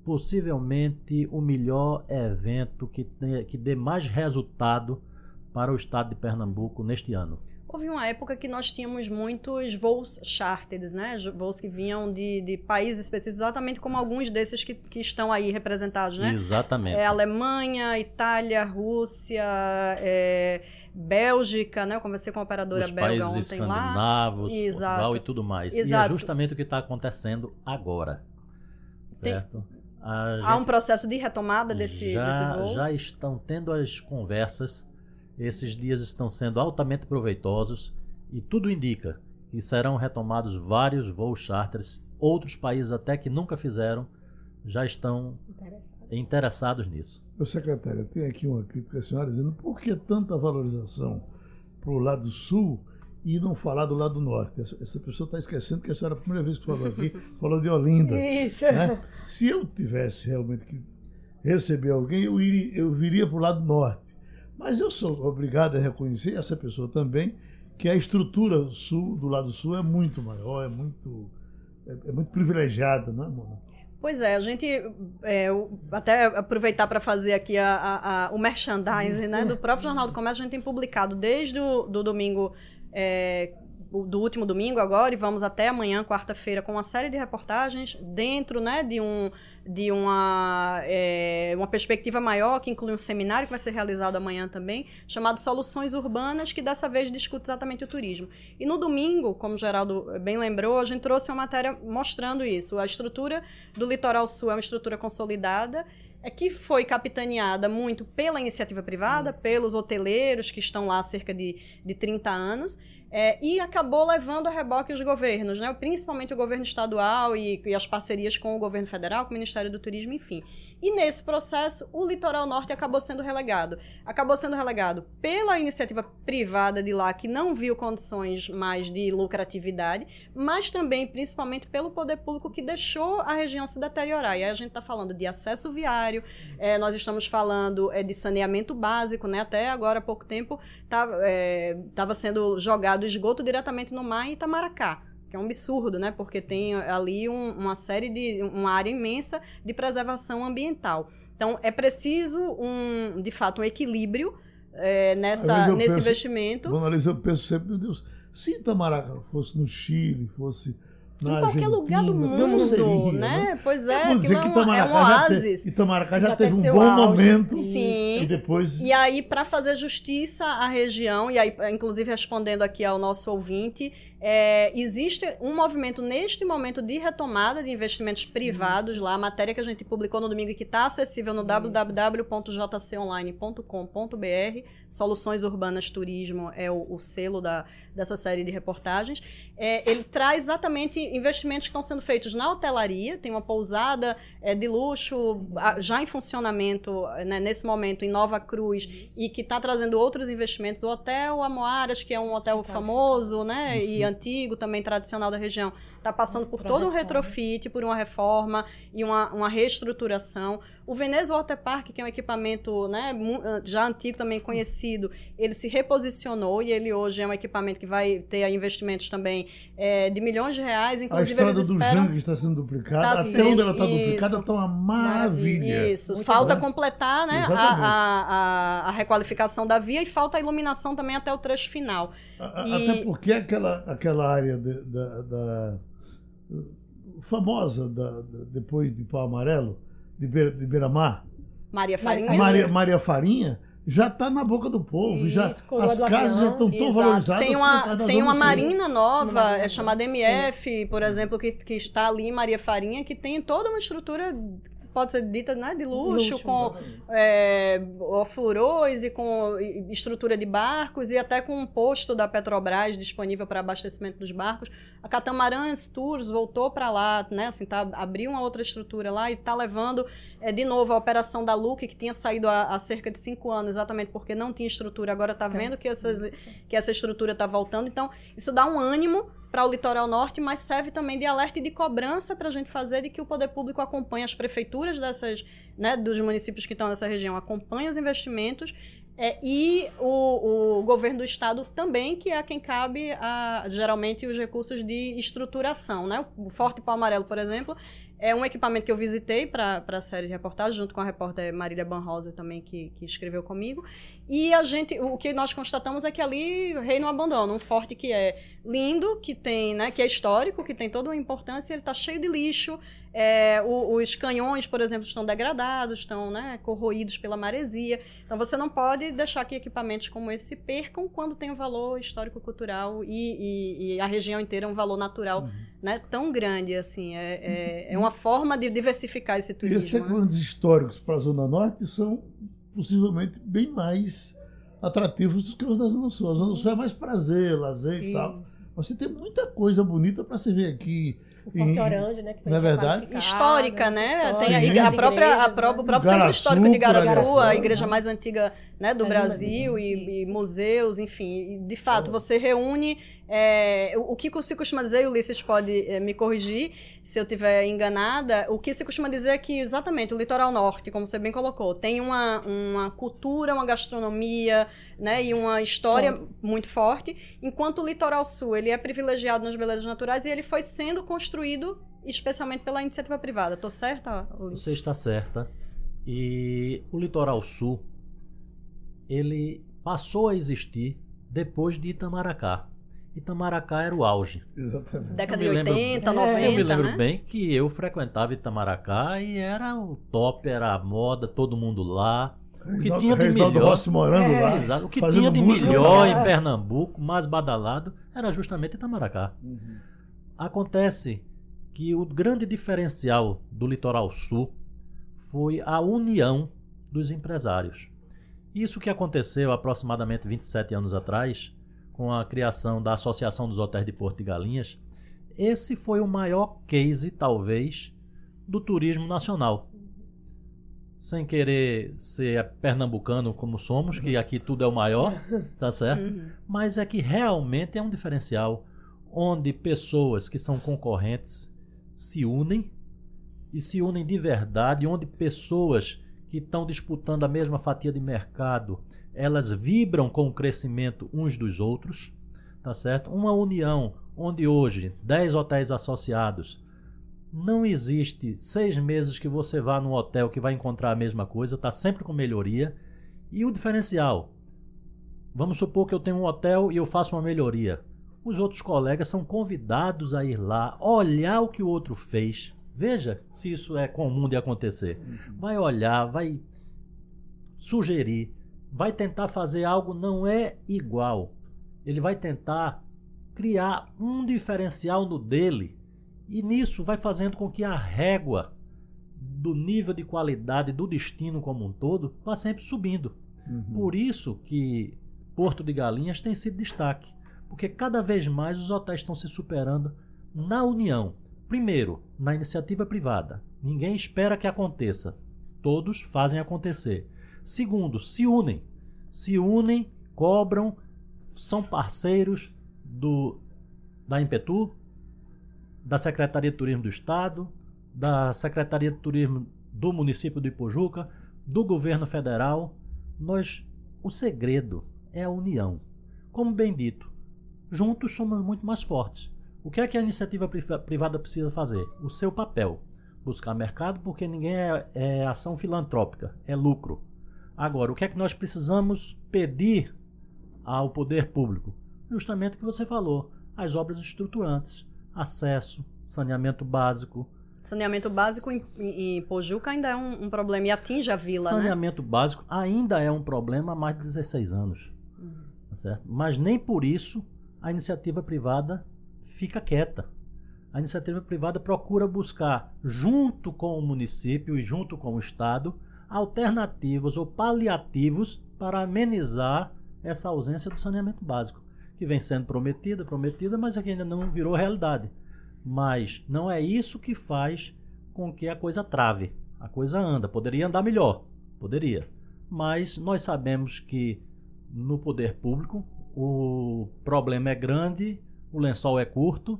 possivelmente, o melhor evento que, que dê mais resultado para o estado de Pernambuco neste ano houve uma época que nós tínhamos muitos voos charters, né? Voos que vinham de, de países específicos, exatamente como alguns desses que, que estão aí representados, né? Exatamente. É, Alemanha, Itália, Rússia, é, Bélgica, né? Eu conversei com a operadora Os belga países ontem lá. escandinavos, Portugal e tudo mais. Exato. E é justamente o que está acontecendo agora, certo? Há um processo de retomada desse, já, desses voos? Já estão tendo as conversas esses dias estão sendo altamente proveitosos e tudo indica que serão retomados vários voos charters. Outros países até que nunca fizeram já estão interessados nisso. Meu secretário, tem aqui uma crítica a senhora dizendo por que tanta valorização para o lado sul e não falar do lado norte. Essa pessoa está esquecendo que a senhora, a primeira vez que falou aqui, falou de Olinda. Isso. Né? Se eu tivesse realmente que receber alguém, eu, iria, eu viria para o lado norte. Mas eu sou obrigado a reconhecer, essa pessoa também, que a estrutura sul, do lado sul é muito maior, é muito, é, é muito privilegiada, não é, Mona? Pois é, a gente é, até aproveitar para fazer aqui a, a, a, o merchandising né, do próprio Jornal do Comércio, a gente tem publicado desde o do domingo é, do último domingo agora e vamos até amanhã, quarta-feira, com uma série de reportagens dentro né, de, um, de uma, é, uma perspectiva maior, que inclui um seminário que vai ser realizado amanhã também, chamado Soluções Urbanas, que dessa vez discute exatamente o turismo. E no domingo, como o Geraldo bem lembrou, a gente trouxe uma matéria mostrando isso. A estrutura do Litoral Sul é uma estrutura consolidada, é que foi capitaneada muito pela iniciativa privada, Isso. pelos hoteleiros que estão lá há cerca de, de 30 anos, é, e acabou levando a reboque os governos, né? principalmente o governo estadual e, e, as parcerias com o governo federal, com o Ministério do Turismo, enfim. E nesse processo, o litoral norte acabou sendo relegado. Acabou sendo relegado pela iniciativa privada de lá, que não viu condições mais de lucratividade, mas também, principalmente, pelo poder público que deixou a região se deteriorar. E aí a gente está falando de acesso viário, é, nós estamos falando é, de saneamento básico, né? Até agora há pouco tempo estava é, sendo jogado esgoto diretamente no mar em Itamaracá que é um absurdo, né? Porque tem ali um, uma série de uma área imensa de preservação ambiental. Então é preciso um, de fato, um equilíbrio é, nessa nesse penso, investimento. Vou analisar, eu penso sempre, meu Deus, se Itamaracá fosse no Chile, fosse em qualquer lugar do Argentina, mundo, seria, né? Pois é, Vamos dizer aquilo que é, um, é um Itamaracá já te- oásis. Itamaracá já, Já teve teve um bom auge. momento Sim. e depois E aí, para fazer justiça à região, e aí, inclusive respondendo aqui ao nosso ouvinte, é, existe um movimento neste momento de retomada de investimentos privados lá, a matéria que a gente publicou no domingo e que está acessível no www.jconline.com.br, Soluções Urbanas Turismo é o, o selo da, dessa série de reportagens. É, ele traz exatamente investimentos que estão sendo feitos na hotelaria, tem uma pousada é, de luxo a- já em funcionamento né, nesse momento em Nova Cruz e que está trazendo outros investimentos. O Hotel Amoaras, que é um hotel famoso né, e antigo, também tradicional da região, está passando por Por todo um reforma. retrofit, por uma reforma e uma, uma reestruturação. O Veneza Water Park, que é um equipamento né, mu- já antigo, também conhecido, ele se reposicionou e ele hoje é um equipamento que vai ter investimentos também é, de milhões de reais. a Inclusive, estrada eles do esperam. Jangue está sendo duplicada. Tá Até sendo- onde ela está duplicada está uma maravilha. Isso, Muito falta bom. completar né, a, a, a, a requalificação da via e falta a iluminação também até o trecho final. A- a- E- Até porque aquela, aquela área de- da, da- famosa da- da- depois de Pau Amarelo, de, Beira, de Beira-Mar, Maria Farinha. Maria, Maria Farinha, já está na boca do povo. já, Isso, Coroa as do casas já estão tão valorizadas. Tem uma, tem uma marina nova, é chamada. MF, por exemplo, que, que está ali em Maria Farinha, que tem toda uma estrutura, pode ser dita, né, de luxo, Luxo, com é, ofurôs e com estrutura de barcos e até com um posto da Petrobras disponível para abastecimento dos barcos. A Catamarãs Tours voltou para lá, né, assim, tá, abriu uma outra estrutura lá e está levando é, de novo a operação da Luke, que tinha saído há, há cerca de cinco anos, exatamente porque não tinha estrutura, agora está vendo que essas que essa estrutura está voltando. Então, isso dá um ânimo para o litoral norte, mas serve também de alerta e de cobrança para a gente fazer de que o poder público acompanhe as prefeituras dessas, né, dos municípios que estão nessa região, acompanhe os investimentos é, e o, o governo do estado também, que é quem cabe a, geralmente os recursos de estruturação. Né? O Forte Pau Amarelo, por exemplo, é um equipamento que eu visitei para a série de reportagem, junto com a repórter Marília Banrosa também, que, que escreveu comigo. E a gente, o que nós constatamos é que ali reina um abandono, um forte que é lindo, que tem, né, que é histórico, que tem toda uma importância, ele está cheio de lixo. É, o- os canhões, por exemplo, estão degradados, estão né, corroídos pela maresia. Então você não pode deixar que equipamentos como esse se percam quando tem um valor histórico-cultural e, e- e a região inteira um valor natural né, tão grande assim. É, é, é uma forma de diversificar esse E esses turismo. né? históricos para a Zona Norte são possivelmente bem mais atrativos do que os da Zona Sul. A Zona Sul é mais prazer, lazer e tal. Você tem muita coisa bonita para você ver aqui. O Forte Orange, né? Que foi não é verdade? Histórica, né? histórica, Tem a, Sim. igre- a própria, a igrejas, pró- o né? próprio centro Igaraçu, histórico de exemplo. a igreja mais antiga né, do É Brasil, e, e museus, enfim. E, de fato, você reúne. É, o o que se costuma dizer, e o Ulisses pode é, me corrigir se eu estiver enganada, o que se costuma dizer é que exatamente o litoral norte, como você bem colocou, tem uma, uma cultura, uma gastronomia né, e uma história muito forte, enquanto o litoral sul ele é privilegiado nas belezas naturais e ele foi sendo construído especialmente pela iniciativa privada. Tô certa, Ulisses? Você está certa. E o litoral sul, ele passou a existir depois de Itamaracá. Itamaracá era o auge. Exatamente. Década Eu de me lembro- 80, É, 90, eu me lembro né? bem que eu frequentava Itamaracá e era o top, era a moda, todo mundo lá. O que Reginaldo- tinha de Reginaldo melhor- Rossi morando É, lá. Exato. O que tinha de melhor em Pernambuco, mais badalado, era justamente Itamaracá. Acontece que o grande diferencial do litoral sul foi a união dos empresários. Isso que aconteceu aproximadamente 27 anos atrás, com a criação da Associação dos Hotéis de Porto de Galinhas, esse foi o maior case, talvez, do turismo nacional. Sem querer ser pernambucano como somos, que aqui tudo é o maior, tá certo? Uhum. mas é que realmente é um diferencial onde pessoas que são concorrentes se unem e se unem de verdade, onde pessoas que estão disputando a mesma fatia de mercado, elas vibram com o crescimento uns dos outros, tá certo? Uma união onde hoje 10 hotéis associados não existe seis meses que você vá num hotel que vai encontrar a mesma coisa, está sempre com melhoria. E o diferencial, Vamos supor que eu tenho um hotel e eu faço uma melhoria. os outros colegas são convidados a ir lá, olhar o que o outro fez. Veja se isso é comum de acontecer. Vai olhar, vai sugerir, vai tentar fazer algo não é igual. Ele vai tentar criar um diferencial no dele e nisso vai fazendo com que a régua do nível de qualidade do destino como um todo vá sempre subindo. Uhum. Por isso que Porto de Galinhas tem sido destaque porque cada vez mais os hotéis estão se superando na união. Primeiro, na iniciativa privada. Ninguém espera que aconteça. Todos fazem acontecer. Segundo, se unem. Se unem, cobram, são parceiros do da Impetu, da Secretaria de Turismo do Estado, da Secretaria de Turismo do município de Ipojuca, do governo federal. Nós, o segredo é a união. Como bem dito, juntos somos muito mais fortes. O que é que a iniciativa privada precisa fazer? O seu papel. Buscar mercado, porque ninguém é, é ação filantrópica, é lucro. Agora, o que é que nós precisamos pedir ao poder público? Justamente o que você falou: as obras estruturantes, acesso, saneamento básico. Saneamento básico em, em, Pojuca ainda é um, um, problema e atinge a vila, né? Saneamento né? básico ainda é um problema há mais de 16 anos. Uhum. Tá certo? Mas nem por isso a iniciativa privada fica quieta. A iniciativa privada procura buscar, junto com o município e junto com o Estado, alternativas ou paliativos para amenizar essa ausência do saneamento básico, que vem sendo prometida, prometida, mas que ainda não virou realidade. Mas não é isso que faz com que a coisa trave. A coisa anda. Poderia andar melhor, poderia. Mas nós sabemos que no poder público o problema é grande, o lençol é curto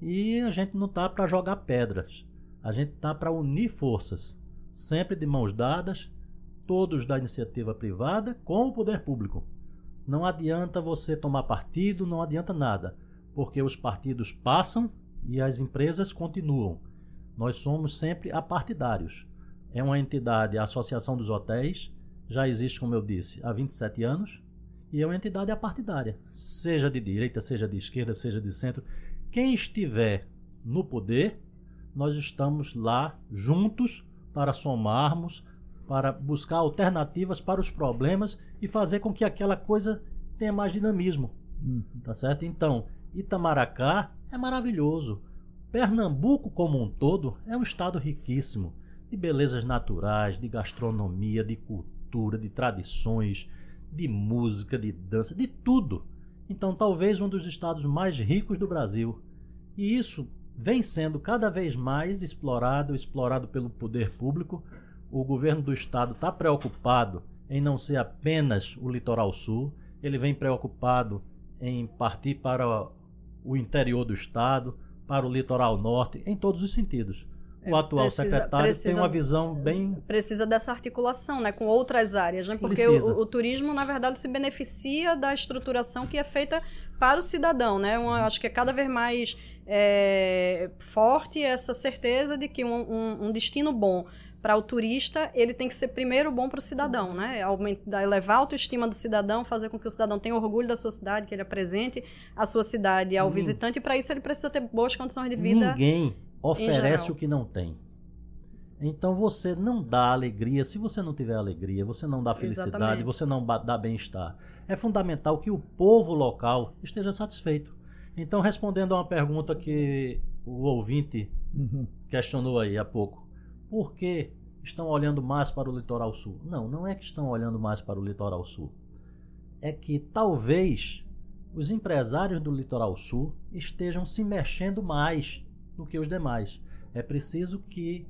e a gente não está para jogar pedras. A gente está para unir forças, sempre de mãos dadas, todos da iniciativa privada com o poder público. Não adianta você tomar partido, não adianta nada, porque os partidos passam e as empresas continuam. Nós somos sempre apartidários. É uma entidade, a Associação dos Hotéis, já existe, como eu disse, há 27 anos e é uma entidade apartidária, seja de direita, seja de esquerda, seja de centro. Quem estiver no poder, nós estamos lá juntos para somarmos, para buscar alternativas para os problemas e fazer com que aquela coisa tenha mais dinamismo. Uhum. Tá certo? Então, Itamaracá é maravilhoso. Pernambuco como um todo é um estado riquíssimo de belezas naturais, de gastronomia, de cultura, de tradições, de música, de dança, de tudo. Então, talvez um dos estados mais ricos do Brasil. E isso vem sendo cada vez mais explorado, explorado pelo poder público. O governo do estado está preocupado em não ser apenas o litoral sul, ele vem preocupado em partir para o interior do estado, para o litoral norte, em todos os sentidos. O atual precisa, secretário precisa, tem uma visão bem. Precisa dessa articulação né, com outras áreas, né? porque o, o, turismo, na verdade, se beneficia da estruturação que é feita para o cidadão. Né? Uma, acho que é cada vez mais é, forte essa certeza de que um, um, um destino bom para o turista, ele tem que ser primeiro bom para o cidadão, né? Aumentar, elevar a autoestima do cidadão, fazer com que o cidadão tenha orgulho da sua cidade, que ele apresente a sua cidade ao hum. visitante, e para isso ele precisa ter boas condições de vida. Ninguém oferece o que não tem. Então você não dá alegria, se você não tiver alegria, você não dá felicidade, Exatamente. você não dá bem-estar. É fundamental que o povo local esteja satisfeito. Então, respondendo a uma pergunta que o ouvinte uhum. questionou aí há pouco, por que estão olhando mais para o litoral sul? Não, não é que estão olhando mais para o litoral sul. É que talvez os empresários do litoral sul estejam se mexendo mais do que os demais. É preciso que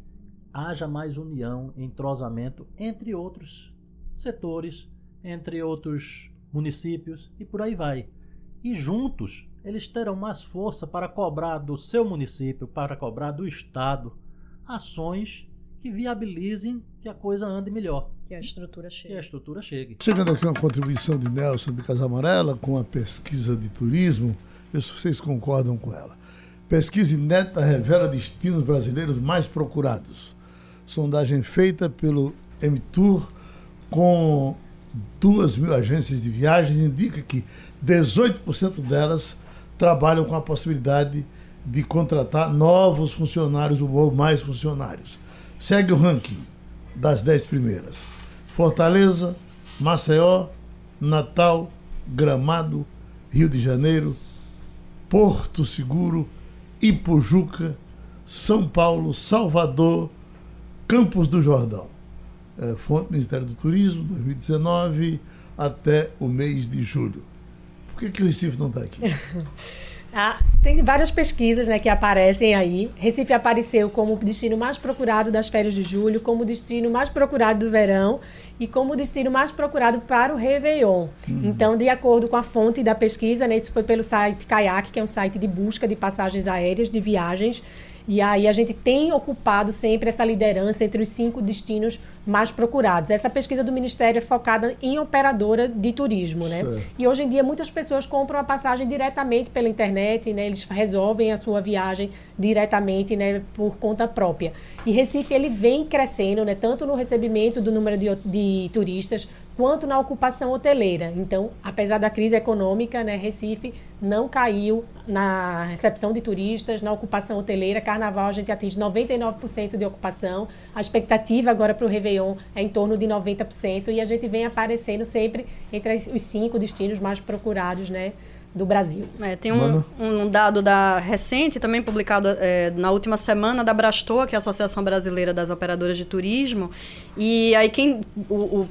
haja mais união, entrosamento entre outros setores, entre outros municípios e por aí vai. E juntos eles terão mais força para cobrar do seu município, para cobrar do Estado, ações que viabilizem que a coisa ande melhor. Que a estrutura chegue. Que a estrutura chegue. Chegando aqui uma contribuição de Nelson de Casa Amarela com a pesquisa de turismo, se vocês concordam com ela. Pesquisa inédita revela destinos brasileiros mais procurados. Sondagem feita pelo MTour com duas mil agências de viagens indica que 18% delas trabalham com a possibilidade de contratar novos funcionários ou mais funcionários. Segue o ranking das dez primeiras: Fortaleza, Maceió, Natal, Gramado, Rio de Janeiro, Porto Seguro, Ipujuca, São Paulo, Salvador, Campos do Jordão. É, fonte Ministério do Turismo, 2019 até o mês de julho. Que, que o Recife não está aqui? Ah, tem várias pesquisas né, que aparecem aí. Recife apareceu como o destino mais procurado das férias de julho, como o destino mais procurado do verão e como o destino mais procurado para o Réveillon. Uhum. Então, de acordo com a fonte da pesquisa, né, isso foi pelo site Kayak, que é um site de busca de passagens aéreas, de viagens. E aí a gente tem ocupado sempre essa liderança entre os cinco destinos mais procurados. Essa pesquisa do Ministério é focada em operadora de turismo, né? Certo. E hoje em dia muitas pessoas compram a passagem diretamente pela internet, né? Eles resolvem a sua viagem diretamente, né, por conta própria. E Recife ele vem crescendo, né, tanto no recebimento do número de, de turistas quanto na ocupação hoteleira. Então, apesar da crise econômica, né, Recife não caiu na recepção de turistas, na ocupação hoteleira. Carnaval a gente atinge 99% de ocupação. A expectativa agora para o Réveillon é em torno de 90% e a gente vem aparecendo sempre entre os cinco destinos mais procurados, né? do Brasil. É, tem um, um, dado da recente, também publicado é, na última semana, da Brastoa, que é a Associação Brasileira das Operadoras de Turismo. E aí quem o, o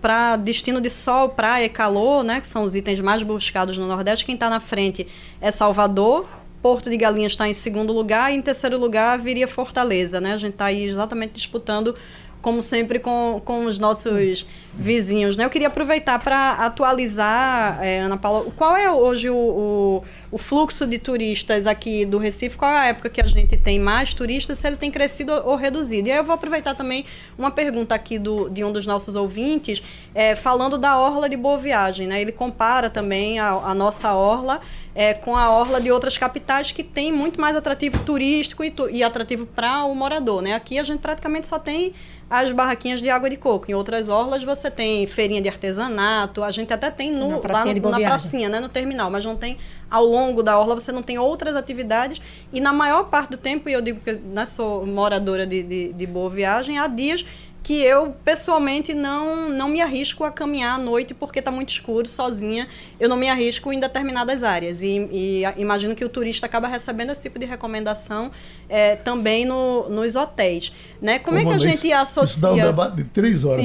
para destino de sol, praia e calor, né, que são os itens mais buscados no Nordeste, quem está na frente é Salvador. Porto de Galinhas está em segundo lugar e em terceiro lugar viria Fortaleza, né? A gente está aí exatamente disputando como sempre, com, com os nossos vizinhos. Né? Eu queria aproveitar para atualizar, é, Ana Paula, qual é hoje o, o, o, fluxo de turistas aqui do Recife? Qual é a época que a gente tem mais turistas, se ele tem crescido ou reduzido? E aí eu vou aproveitar também uma pergunta aqui do, de um dos nossos ouvintes, é, falando da Orla de Boa Viagem. Né? Ele compara também a, a nossa Orla é, com a orla de outras capitais que tem muito mais atrativo turístico e, e atrativo para o morador. Né? Aqui a gente praticamente só tem as barraquinhas de água de coco. Em outras orlas você tem feirinha de artesanato, a gente até tem no, na pracinha, lá, na pracinha né, no terminal, mas não tem ao longo da orla, você não tem outras atividades. E na maior parte do tempo, e eu digo que né, sou moradora de, de, de Boa Viagem, há dias que eu pessoalmente não não me arrisco a caminhar à noite porque está muito escuro sozinha. Eu não me arrisco em determinadas áreas. E, e imagino que o turista acaba recebendo esse tipo de recomendação é, também no, nos hotéis né? Como Ô, é que a gente associa isso dá um debate de três horas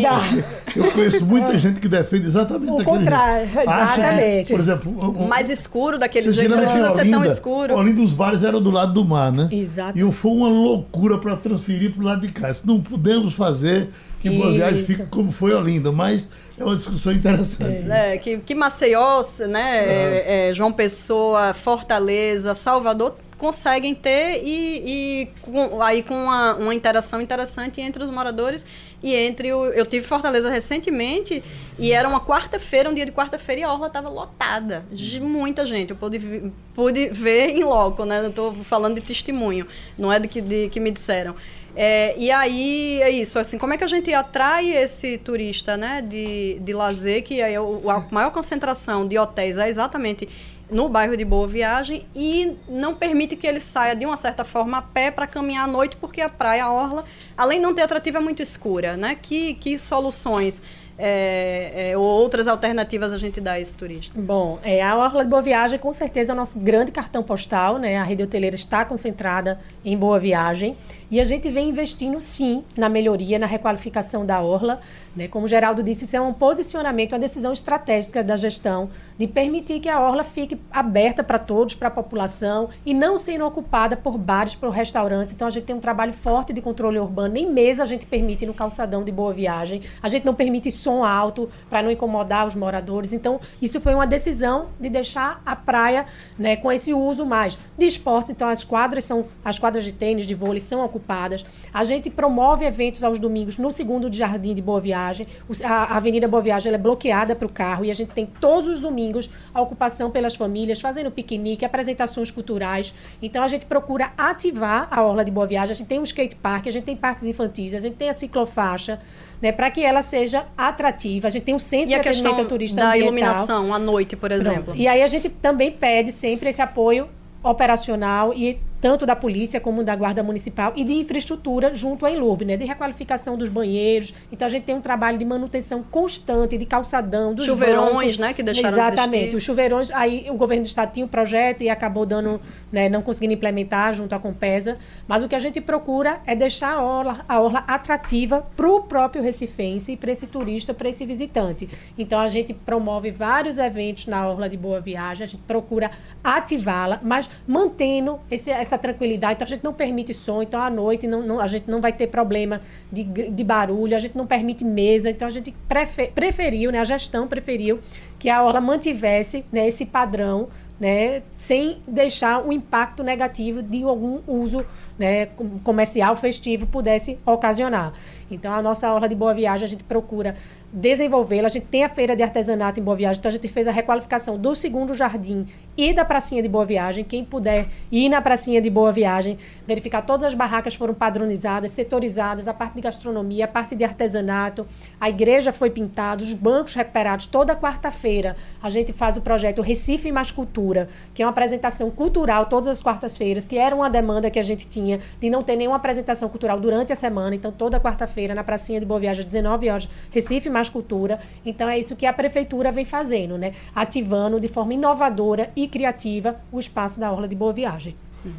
eu conheço muita gente que defende exatamente o contrário exatamente. por exemplo o, mais escuro daquele jeito não precisa Olinda, ser tão escuro. Olinda dos bares era do lado do mar né? Exato. e foi uma loucura para transferir para o lado de cá. Se não podemos fazer que Boa Viagem fique como foi Olinda, mas é uma discussão interessante. É, que, que Maceió, né, é. É, João Pessoa, Fortaleza, Salvador conseguem ter e, e com, aí com uma, uma, interação interessante entre os moradores e entre o... Eu tive Fortaleza recentemente e era uma quarta-feira, um dia de quarta-feira e a orla estava lotada de muita gente. Eu pude, pude ver em loco, né? Não estou falando de testemunho, não é de que, de, que me disseram. É, e aí é isso, assim, como é que a gente atrai esse turista né, de, de lazer, que é o, a maior concentração de hotéis é exatamente no bairro de Boa Viagem e não permite que ele saia de uma certa forma a pé para caminhar à noite, porque a praia, a orla, além de não ter atrativa, é muito escura, né? Que, que soluções é, é, ou outras alternativas a gente dá a esse turista? Bom, é, a Orla de Boa Viagem com certeza é o nosso grande cartão postal, né? A rede hoteleira está concentrada em Boa Viagem e a gente vem investindo sim na melhoria, na requalificação da Orla. Né? Como o Geraldo disse, isso é um posicionamento, uma decisão estratégica da gestão de permitir que a Orla fique aberta para todos, para a população e não sendo ocupada por bares, por restaurantes. Então a gente tem um trabalho forte de controle urbano. Nem mesa a gente permite no calçadão de Boa Viagem. A gente não permite som alto para não incomodar os moradores. Então isso foi uma decisão de deixar a praia né, com esse uso mais de esportes. Então as quadras são as quadras de tênis, de vôlei são ocupadas. A gente promove eventos aos domingos no segundo de Jardim de Boa Viagem. A Avenida Boa Viagem é bloqueada para o carro e a gente tem todos os domingos a ocupação pelas famílias, fazendo piquenique, apresentações culturais. Então a gente procura ativar a Orla de Boa Viagem. A gente tem um skate park, a gente tem parques infantis, a gente tem a ciclofaixa, né, para que ela seja atrativa. A gente tem um centro de atendimento ao turista da ambiental. iluminação à noite, por exemplo. Pronto. E aí a gente também pede sempre esse apoio operacional e tanto da polícia como da guarda municipal e de infraestrutura junto à Enlurb, né, de requalificação dos banheiros. Então a gente tem um trabalho de manutenção constante de calçadão dos chuveirões, bancos. né, que deixaram Exatamente. de Os chuveirões, aí o governo do estado tinha um projeto e acabou dando, né, não conseguindo implementar junto à Compesa, mas o que a gente procura é deixar a orla, a orla atrativa para o próprio recifense e para esse turista, para esse visitante. Então a gente promove vários eventos na orla de Boa Viagem, a gente procura ativá-la, mas mantendo esse, essa tranquilidade. Então a gente não permite som, então à noite não, não, a gente não vai ter problema de, de barulho, a gente não permite mesa, então a gente prefer, preferiu, né, a gestão preferiu que a orla mantivesse né, esse padrão né, sem deixar o impacto negativo de algum uso né, comercial, festivo, pudesse ocasionar. Então, a nossa orla de boa viagem, a gente procura desenvolvê-la. A gente tem a feira de artesanato em Boa Viagem, então a gente fez a requalificação do segundo jardim e da pracinha de Boa Viagem. Quem puder ir na pracinha de Boa Viagem, verificar todas as barracas foram padronizadas, setorizadas, a parte de gastronomia, a parte de artesanato, a igreja foi pintada, os bancos recuperados. Toda quarta-feira a gente faz o projeto Recife Mais Cultura, que é uma apresentação cultural todas as quartas-feiras, que era uma demanda que a gente tinha de não ter nenhuma apresentação cultural durante a semana. Então, toda quarta-feira, na pracinha de Boa Viagem, às 19 horas, Recife Mais Cultura. Então, é isso que a prefeitura vem fazendo, né? Ativando de forma inovadora e criativa o espaço da Orla de Boa Viagem. Uhum.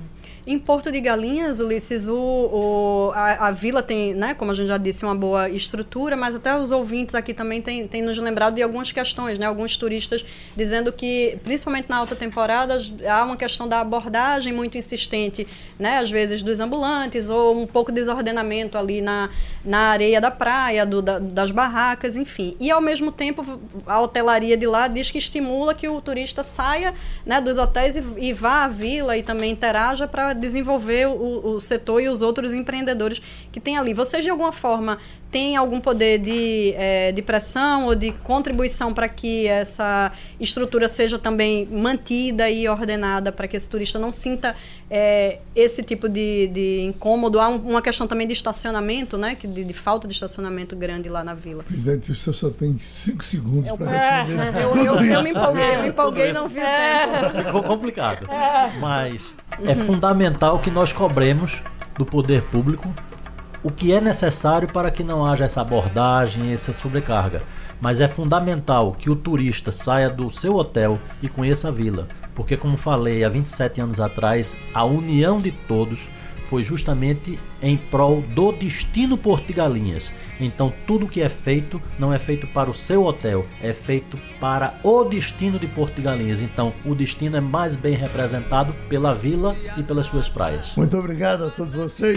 Em Porto de Galinhas, Ulisses, o, o a, a, vila tem, né, como a gente já disse, uma boa estrutura, mas até os ouvintes aqui também têm, nos lembrado de algumas questões, né? Alguns turistas dizendo que, principalmente na alta temporada, há uma questão da abordagem muito insistente, né? Às vezes dos ambulantes, ou um pouco de desordenamento ali na, na areia da praia, do, da, das barracas, enfim. E, ao mesmo tempo, a hotelaria de lá diz que estimula que o turista saia né, dos hotéis e, e vá à vila e também interaja para desenvolver o, o setor e os outros empreendedores que tem ali. Vocês, de alguma forma, têm algum poder de, é, de pressão ou de contribuição para que essa estrutura seja também mantida e ordenada, para que esse turista não sinta é, esse tipo de, de incômodo? Há um, uma questão também de estacionamento, né? De, de, falta de estacionamento grande lá na vila. Presidente, o senhor só tem cinco segundos para responder. Eu, eu, eu, me empolguei, eu me empolguei e não vi o tempo. Ficou complicado. Mas é fundamental que nós cobremos do poder público o que é necessário para que não haja essa abordagem, essa sobrecarga. Mas é fundamental que o turista saia do seu hotel e conheça a vila, porque, como falei há 27 anos atrás, a união de todos foi justamente em prol do destino de Galinhas. Então, tudo que é feito não é feito para o seu hotel, é feito para o destino de Porto de Galinhas. Então, o destino é mais bem representado pela vila e pelas suas praias. Muito obrigado a todos vocês.